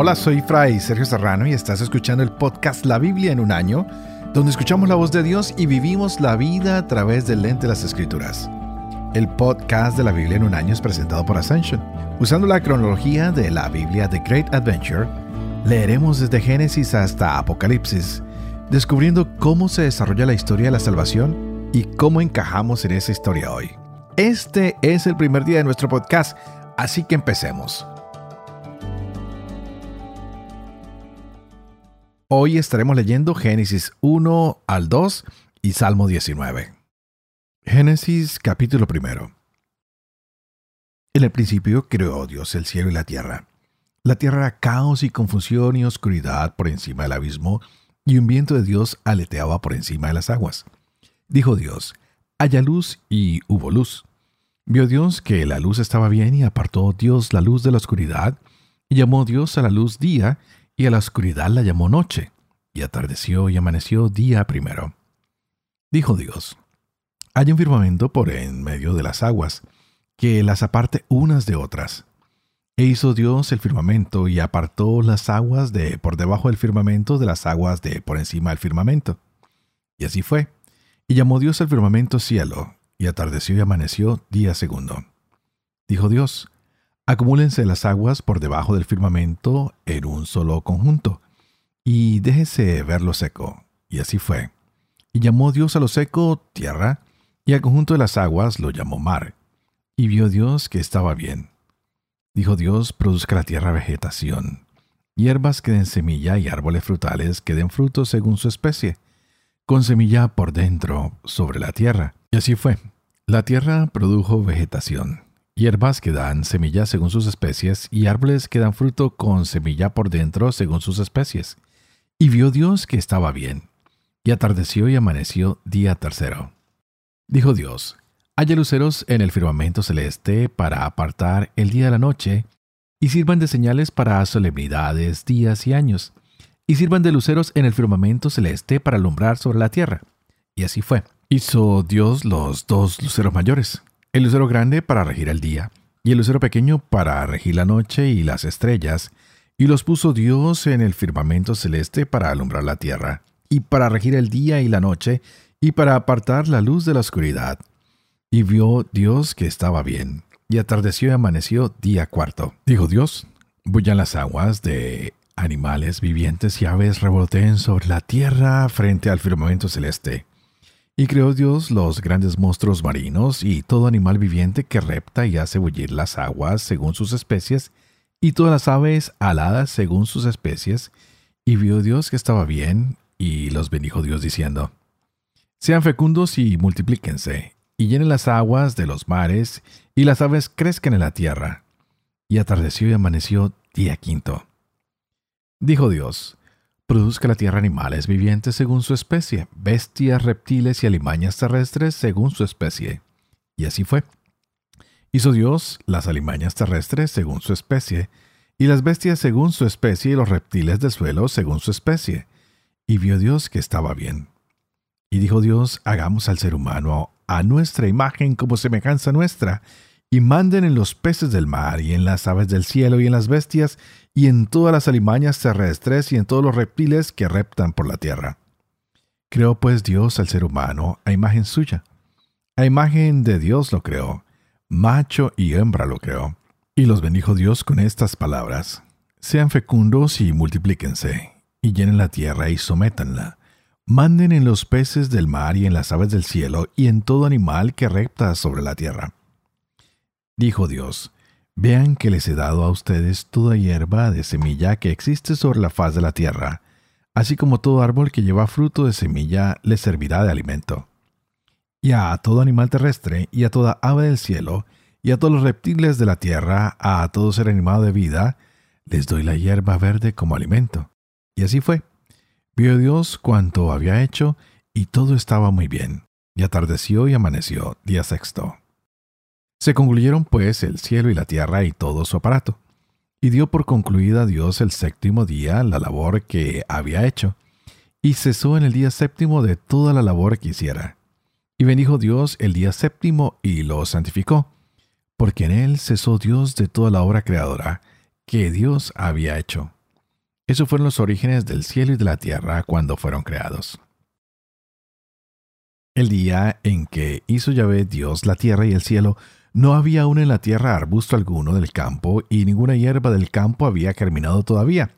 Hola, soy Fray Sergio Serrano y estás escuchando el podcast La Biblia en un año, donde escuchamos la voz de Dios y vivimos la vida a través del lente de las Escrituras. El podcast de la Biblia en un año es presentado por Ascension. Usando la cronología de la Biblia The Great Adventure, leeremos desde Génesis hasta Apocalipsis, descubriendo cómo se desarrolla la historia de la salvación y cómo encajamos en esa historia hoy. Este es el primer día de nuestro podcast, así que empecemos. Hoy estaremos leyendo Génesis 1 al 2 y Salmo 19. Génesis capítulo primero. En el principio creó Dios el cielo y la tierra. La tierra era caos y confusión y oscuridad por encima del abismo, y un viento de Dios aleteaba por encima de las aguas. Dijo Dios, haya luz y hubo luz. Vio Dios que la luz estaba bien y apartó Dios la luz de la oscuridad, y llamó Dios a la luz día, y a la oscuridad la llamó noche, y atardeció y amaneció día primero. Dijo Dios, hay un firmamento por en medio de las aguas, que las aparte unas de otras. E hizo Dios el firmamento y apartó las aguas de por debajo del firmamento de las aguas de por encima del firmamento. Y así fue. Y llamó Dios al firmamento cielo, y atardeció y amaneció día segundo. Dijo Dios, Acumúlense las aguas por debajo del firmamento en un solo conjunto, y déjese ver lo seco. Y así fue. Y llamó Dios a lo seco tierra, y al conjunto de las aguas lo llamó mar. Y vio Dios que estaba bien. Dijo Dios, produzca la tierra vegetación. Hierbas que den semilla y árboles frutales que den frutos según su especie, con semilla por dentro sobre la tierra. Y así fue. La tierra produjo vegetación hierbas que dan semillas según sus especies y árboles que dan fruto con semilla por dentro según sus especies. Y vio Dios que estaba bien. Y atardeció y amaneció día tercero. Dijo Dios, haya luceros en el firmamento celeste para apartar el día de la noche, y sirvan de señales para solemnidades, días y años, y sirvan de luceros en el firmamento celeste para alumbrar sobre la tierra. Y así fue. Hizo Dios los dos luceros mayores, el lucero grande para regir el día, y el lucero pequeño para regir la noche y las estrellas, y los puso Dios en el firmamento celeste para alumbrar la tierra, y para regir el día y la noche, y para apartar la luz de la oscuridad. Y vio Dios que estaba bien, y atardeció y amaneció día cuarto. Dijo Dios, bullan las aguas de animales vivientes y aves revoloteen sobre la tierra frente al firmamento celeste. Y creó Dios los grandes monstruos marinos y todo animal viviente que repta y hace bullir las aguas según sus especies, y todas las aves aladas según sus especies. Y vio Dios que estaba bien, y los bendijo Dios diciendo, Sean fecundos y multiplíquense, y llenen las aguas de los mares, y las aves crezcan en la tierra. Y atardeció y amaneció día quinto. Dijo Dios, Produzca la tierra animales vivientes según su especie, bestias, reptiles y alimañas terrestres según su especie. Y así fue. Hizo Dios las alimañas terrestres según su especie, y las bestias según su especie y los reptiles del suelo según su especie. Y vio Dios que estaba bien. Y dijo Dios, hagamos al ser humano a nuestra imagen como semejanza nuestra, y manden en los peces del mar, y en las aves del cielo, y en las bestias, y en todas las alimañas terrestres, y en todos los reptiles que reptan por la tierra. Creó pues Dios al ser humano a imagen suya. A imagen de Dios lo creó, macho y hembra lo creó. Y los bendijo Dios con estas palabras. Sean fecundos y multiplíquense, y llenen la tierra y sométanla. Manden en los peces del mar y en las aves del cielo y en todo animal que repta sobre la tierra Dijo Dios, Vean que les he dado a ustedes toda hierba de semilla que existe sobre la faz de la tierra, así como todo árbol que lleva fruto de semilla les servirá de alimento. Y a todo animal terrestre, y a toda ave del cielo, y a todos los reptiles de la tierra, a todo ser animado de vida, les doy la hierba verde como alimento. Y así fue. Vio Dios cuanto había hecho, y todo estaba muy bien. Y atardeció y amaneció, día sexto. Se concluyeron pues el cielo y la tierra y todo su aparato. Y dio por concluida Dios el séptimo día la labor que había hecho, y cesó en el día séptimo de toda la labor que hiciera. Y bendijo Dios el día séptimo y lo santificó, porque en él cesó Dios de toda la obra creadora que Dios había hecho. Esos fueron los orígenes del cielo y de la tierra cuando fueron creados. El día en que hizo Yahvé Dios la tierra y el cielo, no había aún en la tierra arbusto alguno del campo, y ninguna hierba del campo había germinado todavía,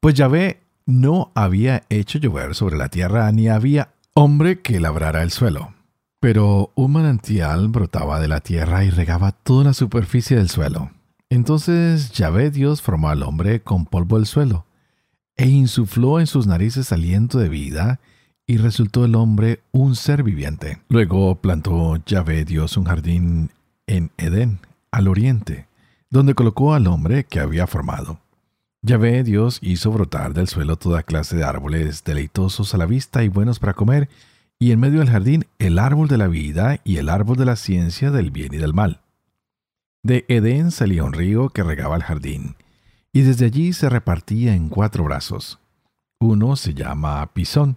pues Yahvé no había hecho llover sobre la tierra, ni había hombre que labrara el suelo. Pero un manantial brotaba de la tierra y regaba toda la superficie del suelo. Entonces Yahvé Dios formó al hombre con polvo del suelo, e insufló en sus narices aliento de vida, y resultó el hombre un ser viviente. Luego plantó Yahvé Dios un jardín Al oriente, donde colocó al hombre que había formado. Yahvé Dios hizo brotar del suelo toda clase de árboles deleitosos a la vista y buenos para comer, y en medio del jardín el árbol de la vida y el árbol de la ciencia del bien y del mal. De Edén salía un río que regaba el jardín, y desde allí se repartía en cuatro brazos. Uno se llama Pisón,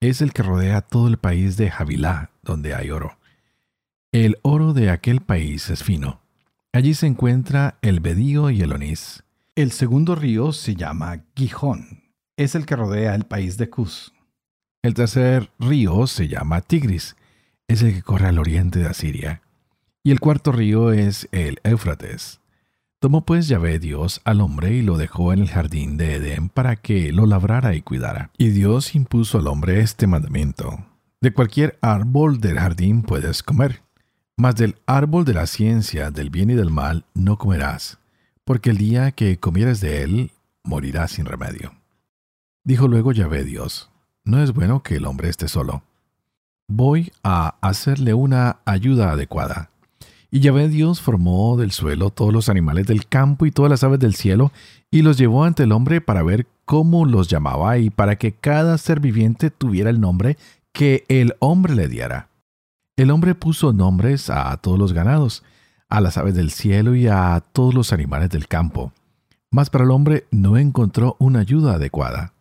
es el que rodea todo el país de Javilá, donde hay oro. El oro de aquel país es fino. Allí se encuentra el bedío y el onís. El segundo río se llama Gijón. Es el que rodea el país de Cus. El tercer río se llama Tigris. Es el que corre al oriente de Asiria. Y el cuarto río es el Éufrates. Tomó pues Yahvé Dios al hombre y lo dejó en el jardín de Edén para que lo labrara y cuidara. Y Dios impuso al hombre este mandamiento. De cualquier árbol del jardín puedes comer, mas del árbol de la ciencia del bien y del mal no comerás, porque el día que comieres de él, morirás sin remedio. Dijo luego Yahvé Dios, no es bueno que el hombre esté solo. Voy a hacerle una ayuda adecuada. Y Yahvé Dios formó del suelo todos los animales del campo y todas las aves del cielo, y los llevó ante el hombre para ver cómo los llamaba y para que cada ser viviente tuviera el nombre que el hombre le diera. El hombre puso nombres a todos los ganados, a las aves del cielo y a todos los animales del campo. Mas para el hombre no encontró una ayuda adecuada.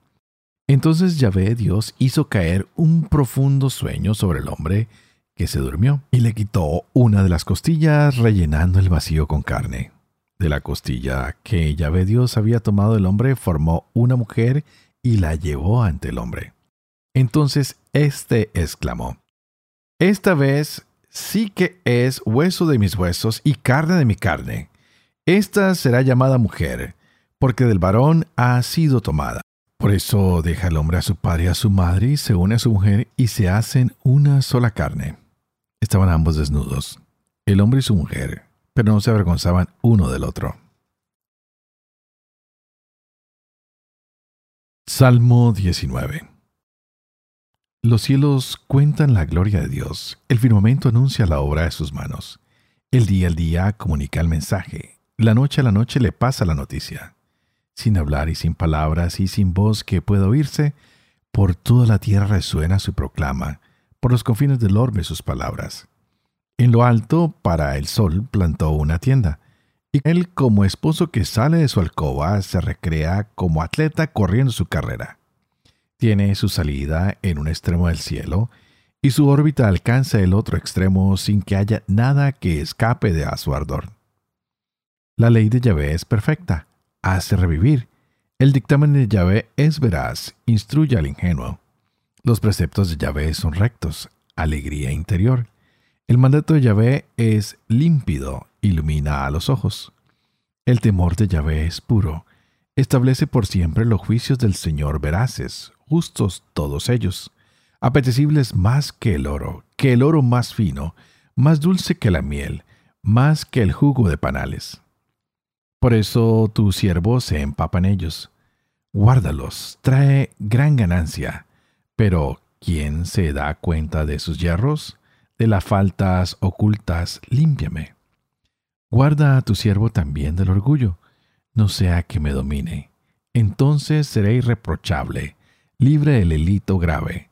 Entonces Yahvé Dios hizo caer un profundo sueño sobre el hombre, que se durmió, y le quitó una de las costillas rellenando el vacío con carne. De la costilla que Yahvé Dios había tomado el hombre, formó una mujer y la llevó ante el hombre. Entonces éste exclamó, Esta vez sí que es hueso de mis huesos y carne de mi carne. Esta será llamada mujer, porque del varón ha sido tomada. Por eso deja el hombre a su padre y a su madre y se une a su mujer y se hacen una sola carne. Estaban ambos desnudos, el hombre y su mujer, pero no se avergonzaban uno del otro. Salmo 19 Los cielos cuentan la gloria de Dios, el firmamento anuncia la obra de sus manos. El día al día comunica el mensaje, la noche a la noche le pasa la noticia. Sin hablar y sin palabras y sin voz que pueda oírse, por toda la tierra resuena su proclama, por los confines del orbe sus palabras. En lo alto, para el sol, plantó una tienda, y él como esposo que sale de su alcoba se recrea como atleta corriendo su carrera. Tiene su salida en un extremo del cielo, y su órbita alcanza el otro extremo sin que haya nada que escape de a su ardor. La ley de Yahvé es perfecta, hace revivir. El dictamen de Yahvé es veraz, instruye al ingenuo. Los preceptos de Yahvé son rectos, alegría interior. El mandato de Yahvé es límpido, ilumina a los ojos. El temor de Yahvé es puro, establece por siempre los juicios del Señor veraces, justos todos ellos, apetecibles más que el oro, que el oro más fino, más dulce que la miel, más que el jugo de panales. Por eso tu siervo se empapa en ellos. Guárdalos, trae gran ganancia. Pero, ¿quién se da cuenta de sus yerros? De las faltas ocultas, límpiame. Guarda a tu siervo también del orgullo, no sea que me domine. Entonces seré irreprochable, libre del delito grave.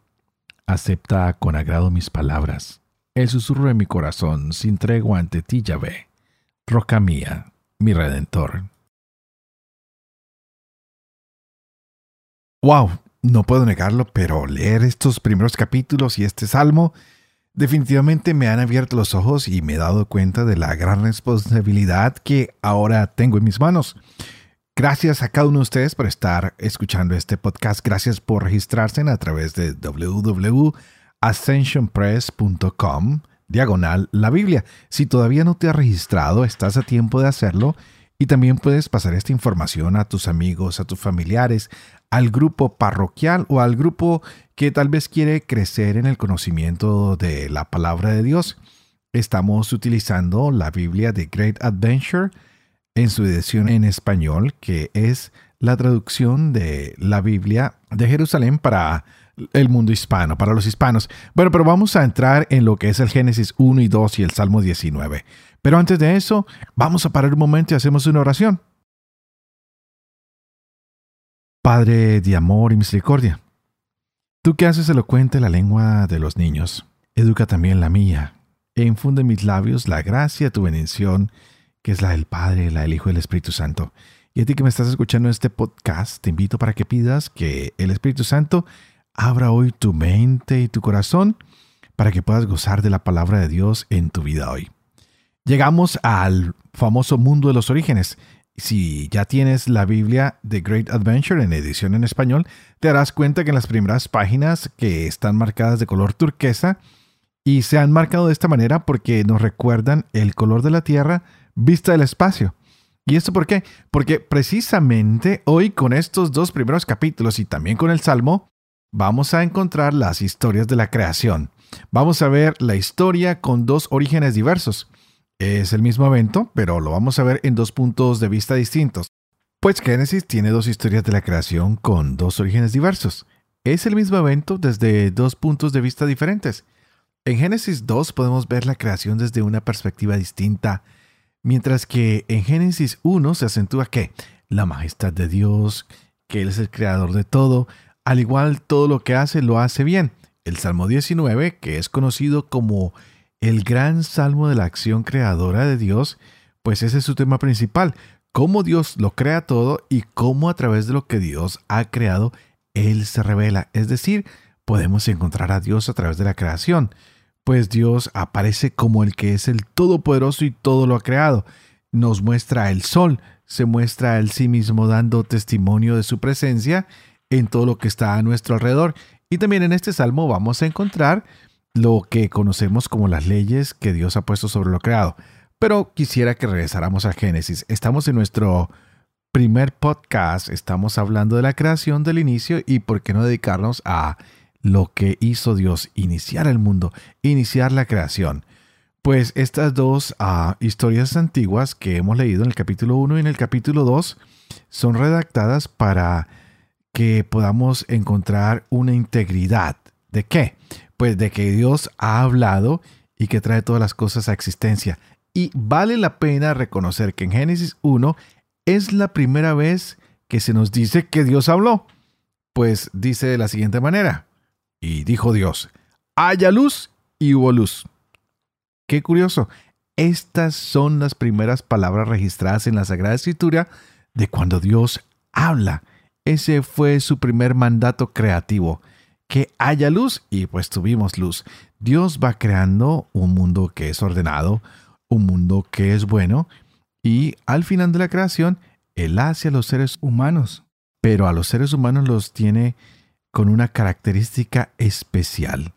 Acepta con agrado mis palabras, el susurro de mi corazón sin tregua ante ti, Yahvé, roca mía, mi redentor. Wow, no puedo negarlo, pero leer estos primeros capítulos y este salmo definitivamente me han abierto los ojos y me he dado cuenta de la gran responsabilidad que ahora tengo en mis manos. Gracias a cada uno de ustedes por estar escuchando este podcast. Gracias por registrarse a través de www.ascensionpress.com diagonal la Biblia. Si todavía no te has registrado, estás a tiempo de hacerlo y también puedes pasar esta información a tus amigos, a tus familiares, al grupo parroquial o al grupo que tal vez quiere crecer en el conocimiento de la palabra de Dios. Estamos utilizando la Biblia de Great Adventure en su edición en español, que es la traducción de la Biblia de Jerusalén para el mundo hispano, para los hispanos. Bueno, pero vamos a entrar en lo que es el Génesis 1 y 2 y el Salmo 19. Pero antes de eso, vamos a parar un momento y hacemos una oración. Padre de amor y misericordia, tú que haces elocuente la lengua de los niños, educa también la mía, e infunde en mis labios la gracia de tu bendición que es la del Padre, la del Hijo y el Espíritu Santo. Y a ti que me estás escuchando en este podcast, te invito para que pidas que el Espíritu Santo abra hoy tu mente y tu corazón para que puedas gozar de la palabra de Dios en tu vida hoy. Llegamos al famoso mundo de los orígenes. Si ya tienes la Biblia The Great Adventure en edición en español, te darás cuenta que en las primeras páginas que están marcadas de color turquesa y se han marcado de esta manera porque nos recuerdan el color de la tierra vista del espacio. ¿Y esto por qué? Porque precisamente hoy con estos dos primeros capítulos y también con el Salmo, vamos a encontrar las historias de la creación. Vamos a ver la historia con dos orígenes diversos. Es el mismo evento, pero lo vamos a ver en dos puntos de vista distintos. Pues Génesis tiene dos historias de la creación con dos orígenes diversos. Es el mismo evento desde dos puntos de vista diferentes. En Génesis 2 podemos ver la creación desde una perspectiva distinta Mientras que en Génesis 1 se acentúa que la majestad de Dios, que Él es el creador de todo, al igual todo lo que hace lo hace bien. El Salmo 19, que es conocido como el gran salmo de la acción creadora de Dios, pues ese es su tema principal, cómo Dios lo crea todo y cómo a través de lo que Dios ha creado, Él se revela. Es decir, podemos encontrar a Dios a través de la creación pues Dios aparece como el que es el Todopoderoso y todo lo ha creado. Nos muestra el sol, se muestra el sí mismo dando testimonio de su presencia en todo lo que está a nuestro alrededor. Y también en este salmo vamos a encontrar lo que conocemos como las leyes que Dios ha puesto sobre lo creado. Pero quisiera que regresáramos a Génesis. Estamos en nuestro primer podcast, estamos hablando de la creación del inicio y por qué no dedicarnos a lo que hizo Dios, iniciar el mundo, iniciar la creación. Pues estas dos ah, historias antiguas que hemos leído en el capítulo 1 y en el capítulo 2 son redactadas para que podamos encontrar una integridad. ¿De qué? Pues de que Dios ha hablado y que trae todas las cosas a existencia. Y vale la pena reconocer que en Génesis 1 es la primera vez que se nos dice que Dios habló. Pues dice de la siguiente manera. Y dijo Dios, haya luz y hubo luz. Qué curioso. Estas son las primeras palabras registradas en la Sagrada Escritura de cuando Dios habla. Ese fue su primer mandato creativo. Que haya luz y pues tuvimos luz. Dios va creando un mundo que es ordenado, un mundo que es bueno y al final de la creación Él hace a los seres humanos. Pero a los seres humanos los tiene con una característica especial.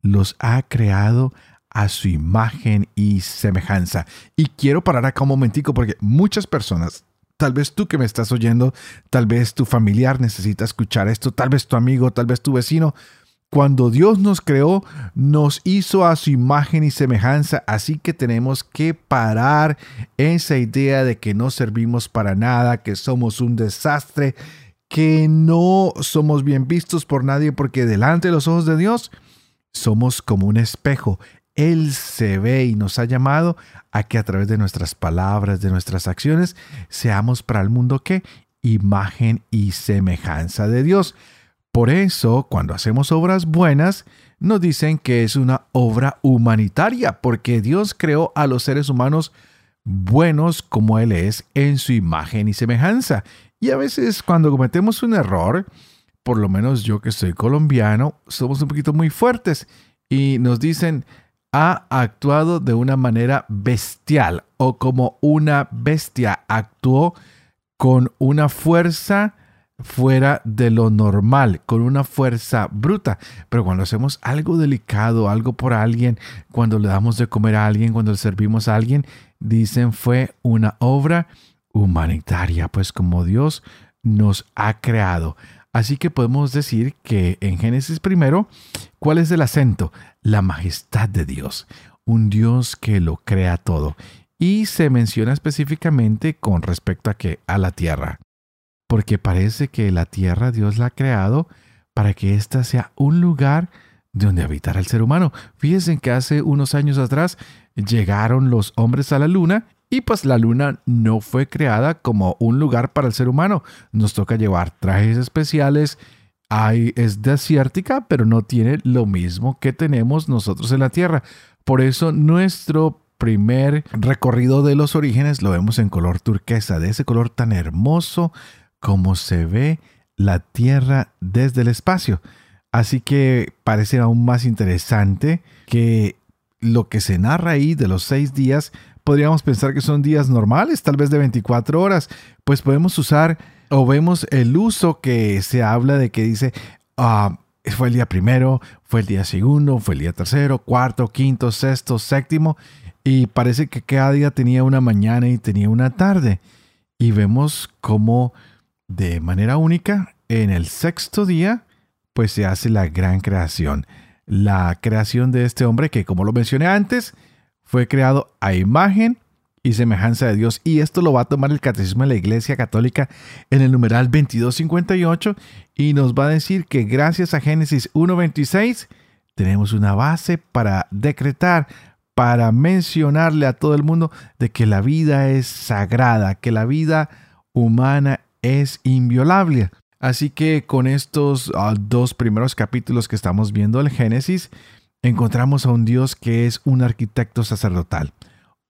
Los ha creado a su imagen y semejanza. Y quiero parar acá un momentico porque muchas personas, tal vez tú que me estás oyendo, tal vez tu familiar necesita escuchar esto, tal vez tu amigo, tal vez tu vecino, cuando Dios nos creó, nos hizo a su imagen y semejanza, así que tenemos que parar esa idea de que no servimos para nada, que somos un desastre, que no somos bien vistos por nadie porque delante de los ojos de Dios somos como un espejo. Él se ve y nos ha llamado a que a través de nuestras palabras, de nuestras acciones, seamos para el mundo que imagen y semejanza de Dios. Por eso, cuando hacemos obras buenas, nos dicen que es una obra humanitaria, porque Dios creó a los seres humanos buenos como Él es en su imagen y semejanza. Y a veces cuando cometemos un error, por lo menos yo que soy colombiano, somos un poquito muy fuertes y nos dicen, ha actuado de una manera bestial o como una bestia actuó con una fuerza fuera de lo normal, con una fuerza bruta. Pero cuando hacemos algo delicado, algo por alguien, cuando le damos de comer a alguien, cuando le servimos a alguien, dicen fue una obra humanitaria, pues como Dios nos ha creado. Así que podemos decir que en Génesis primero, ¿cuál es el acento? La majestad de Dios, un Dios que lo crea todo. Y se menciona específicamente con respecto a que a la tierra porque parece que la tierra Dios la ha creado para que ésta sea un lugar donde habitar el ser humano. Fíjense que hace unos años atrás llegaron los hombres a la luna y pues la luna no fue creada como un lugar para el ser humano. Nos toca llevar trajes especiales. Hay, es desértica, pero no tiene lo mismo que tenemos nosotros en la Tierra. Por eso nuestro primer recorrido de los orígenes lo vemos en color turquesa, de ese color tan hermoso, cómo se ve la Tierra desde el espacio. Así que parece aún más interesante que lo que se narra ahí de los seis días, podríamos pensar que son días normales, tal vez de 24 horas, pues podemos usar o vemos el uso que se habla de que dice, ah, fue el día primero, fue el día segundo, fue el día tercero, cuarto, quinto, sexto, séptimo, y parece que cada día tenía una mañana y tenía una tarde. Y vemos cómo de manera única, en el sexto día, pues se hace la gran creación. La creación de este hombre que, como lo mencioné antes, fue creado a imagen y semejanza de Dios. Y esto lo va a tomar el Catecismo de la Iglesia Católica en el numeral 2258 y nos va a decir que gracias a Génesis 1.26 tenemos una base para decretar, para mencionarle a todo el mundo de que la vida es sagrada, que la vida humana es inviolable. Así que con estos ah, dos primeros capítulos que estamos viendo el Génesis, encontramos a un Dios que es un arquitecto sacerdotal,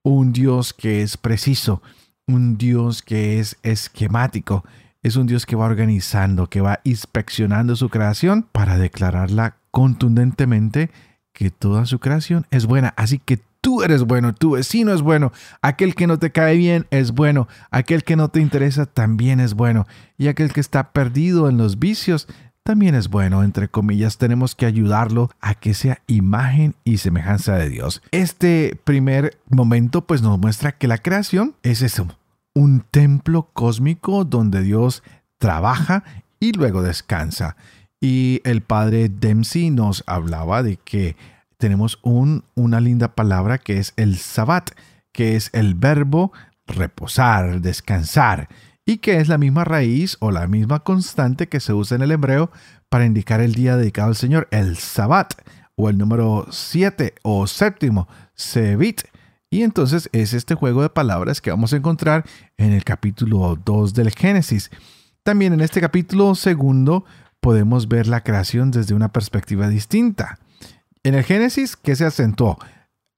un Dios que es preciso, un Dios que es esquemático, es un Dios que va organizando, que va inspeccionando su creación para declararla contundentemente que toda su creación es buena. Así que tú eres bueno, tu vecino es bueno, aquel que no te cae bien es bueno, aquel que no te interesa también es bueno, y aquel que está perdido en los vicios también es bueno, entre comillas, tenemos que ayudarlo a que sea imagen y semejanza de Dios. Este primer momento pues nos muestra que la creación es eso, un templo cósmico donde Dios trabaja y luego descansa. Y el padre Dempsey nos hablaba de que tenemos un, una linda palabra que es el sabbat, que es el verbo reposar, descansar, y que es la misma raíz o la misma constante que se usa en el hebreo para indicar el día dedicado al Señor, el sabbat, o el número 7 o séptimo, sebit. Y entonces es este juego de palabras que vamos a encontrar en el capítulo 2 del Génesis. También en este capítulo segundo podemos ver la creación desde una perspectiva distinta. En el Génesis, ¿qué se acentuó?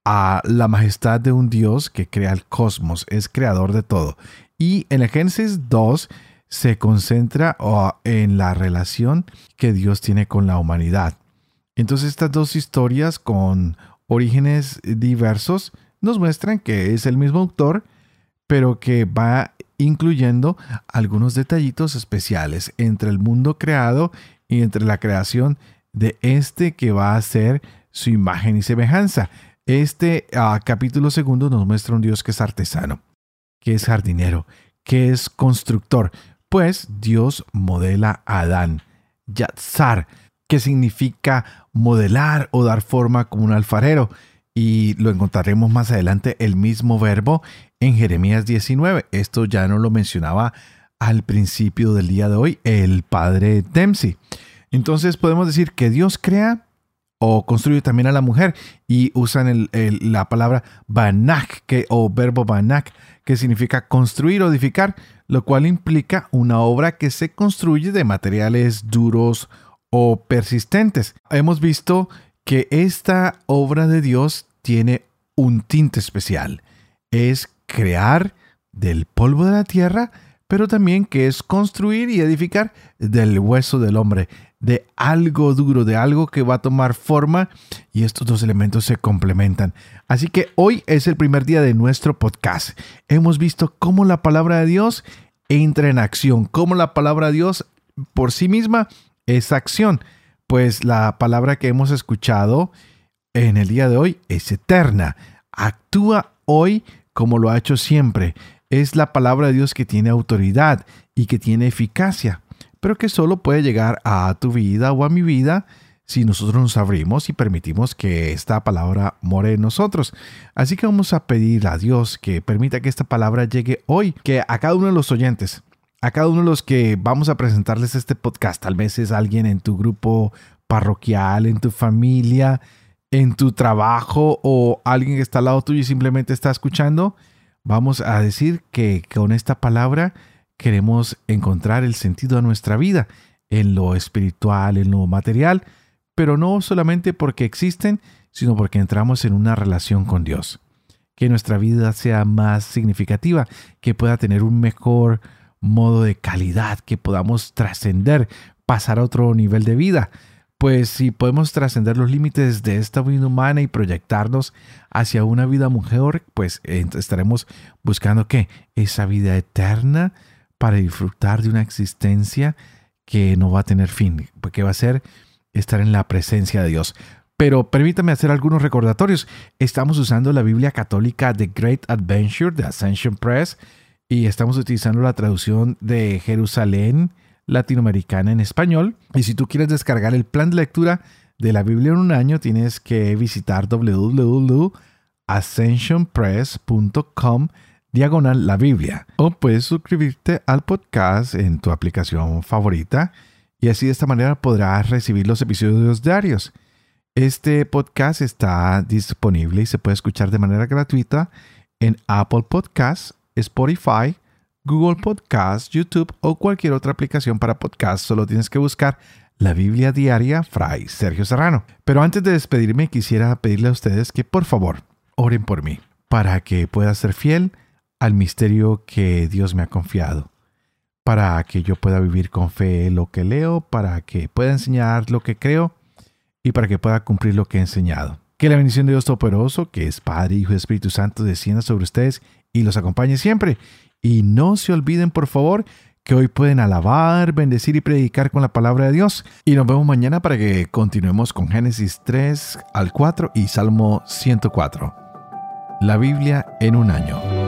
A la majestad de un Dios que crea el cosmos, es creador de todo. Y en el Génesis 2 se concentra en la relación que Dios tiene con la humanidad. Entonces estas dos historias con orígenes diversos nos muestran que es el mismo autor, pero que va incluyendo algunos detallitos especiales entre el mundo creado y entre la creación de este que va a ser su imagen y semejanza. Este ah, capítulo segundo nos muestra un Dios que es artesano, que es jardinero, que es constructor. Pues Dios modela a Adán, Yatzar, que significa modelar o dar forma como un alfarero. Y lo encontraremos más adelante el mismo verbo en Jeremías 19. Esto ya no lo mencionaba al principio del día de hoy el padre Dempsey. Entonces podemos decir que Dios crea o construye también a la mujer y usan la palabra banak que, o verbo banak que significa construir o edificar, lo cual implica una obra que se construye de materiales duros o persistentes. Hemos visto que esta obra de Dios tiene un tinte especial. Es crear del polvo de la tierra, pero también que es construir y edificar del hueso del hombre de algo duro, de algo que va a tomar forma y estos dos elementos se complementan. Así que hoy es el primer día de nuestro podcast. Hemos visto cómo la palabra de Dios entra en acción. Como la palabra de Dios por sí misma es acción. Pues la palabra que hemos escuchado en el día de hoy es eterna. Actúa hoy como lo ha hecho siempre. Es la palabra de Dios que tiene autoridad y que tiene eficacia, pero que solo puede llegar a tu vida o a mi vida si nosotros nos abrimos y permitimos que esta palabra more en nosotros. Así que vamos a pedir a Dios que permita que esta palabra llegue hoy, que a cada uno de los oyentes, a cada uno de los que vamos a presentarles este podcast, tal vez es alguien en tu grupo parroquial, en tu familia, en tu trabajo o alguien que está al lado tuyo y simplemente está escuchando, vamos a decir que con esta palabra queremos encontrar el sentido a nuestra vida, en lo espiritual, en lo material, pero no solamente porque existen, sino porque entramos en una relación con Dios. Que nuestra vida sea más significativa, que pueda tener un mejor modo de calidad, que podamos trascender, pasar a otro nivel de vida. Pues si podemos trascender los límites de esta vida humana y proyectarnos hacia una vida mejor, pues estaremos buscando qué? Esa vida eterna para disfrutar de una existencia que no va a tener fin, porque va a ser estar en la presencia de Dios. Pero permítame hacer algunos recordatorios. Estamos usando la Biblia católica The Great Adventure de Ascension Press y estamos utilizando la traducción de Jerusalén latinoamericana en español. Y si tú quieres descargar el plan de lectura de la Biblia en un año, tienes que visitar www.ascensionpress.com diagonal la Biblia. O puedes suscribirte al podcast en tu aplicación favorita y así de esta manera podrás recibir los episodios diarios. Este podcast está disponible y se puede escuchar de manera gratuita en Apple Podcasts, Spotify, Google Podcasts, YouTube o cualquier otra aplicación para podcast. Solo tienes que buscar la Biblia Diaria Fray Sergio Serrano. Pero antes de despedirme quisiera pedirle a ustedes que por favor oren por mí para que pueda ser fiel al misterio que Dios me ha confiado para que yo pueda vivir con fe lo que leo, para que pueda enseñar lo que creo y para que pueda cumplir lo que he enseñado. Que la bendición de Dios Todopoderoso, que es Padre, Hijo y Espíritu Santo, descienda sobre ustedes y los acompañe siempre. Y no se olviden, por favor, que hoy pueden alabar, bendecir y predicar con la palabra de Dios. Y nos vemos mañana para que continuemos con Génesis 3 al 4 y Salmo 104. La Biblia en un año.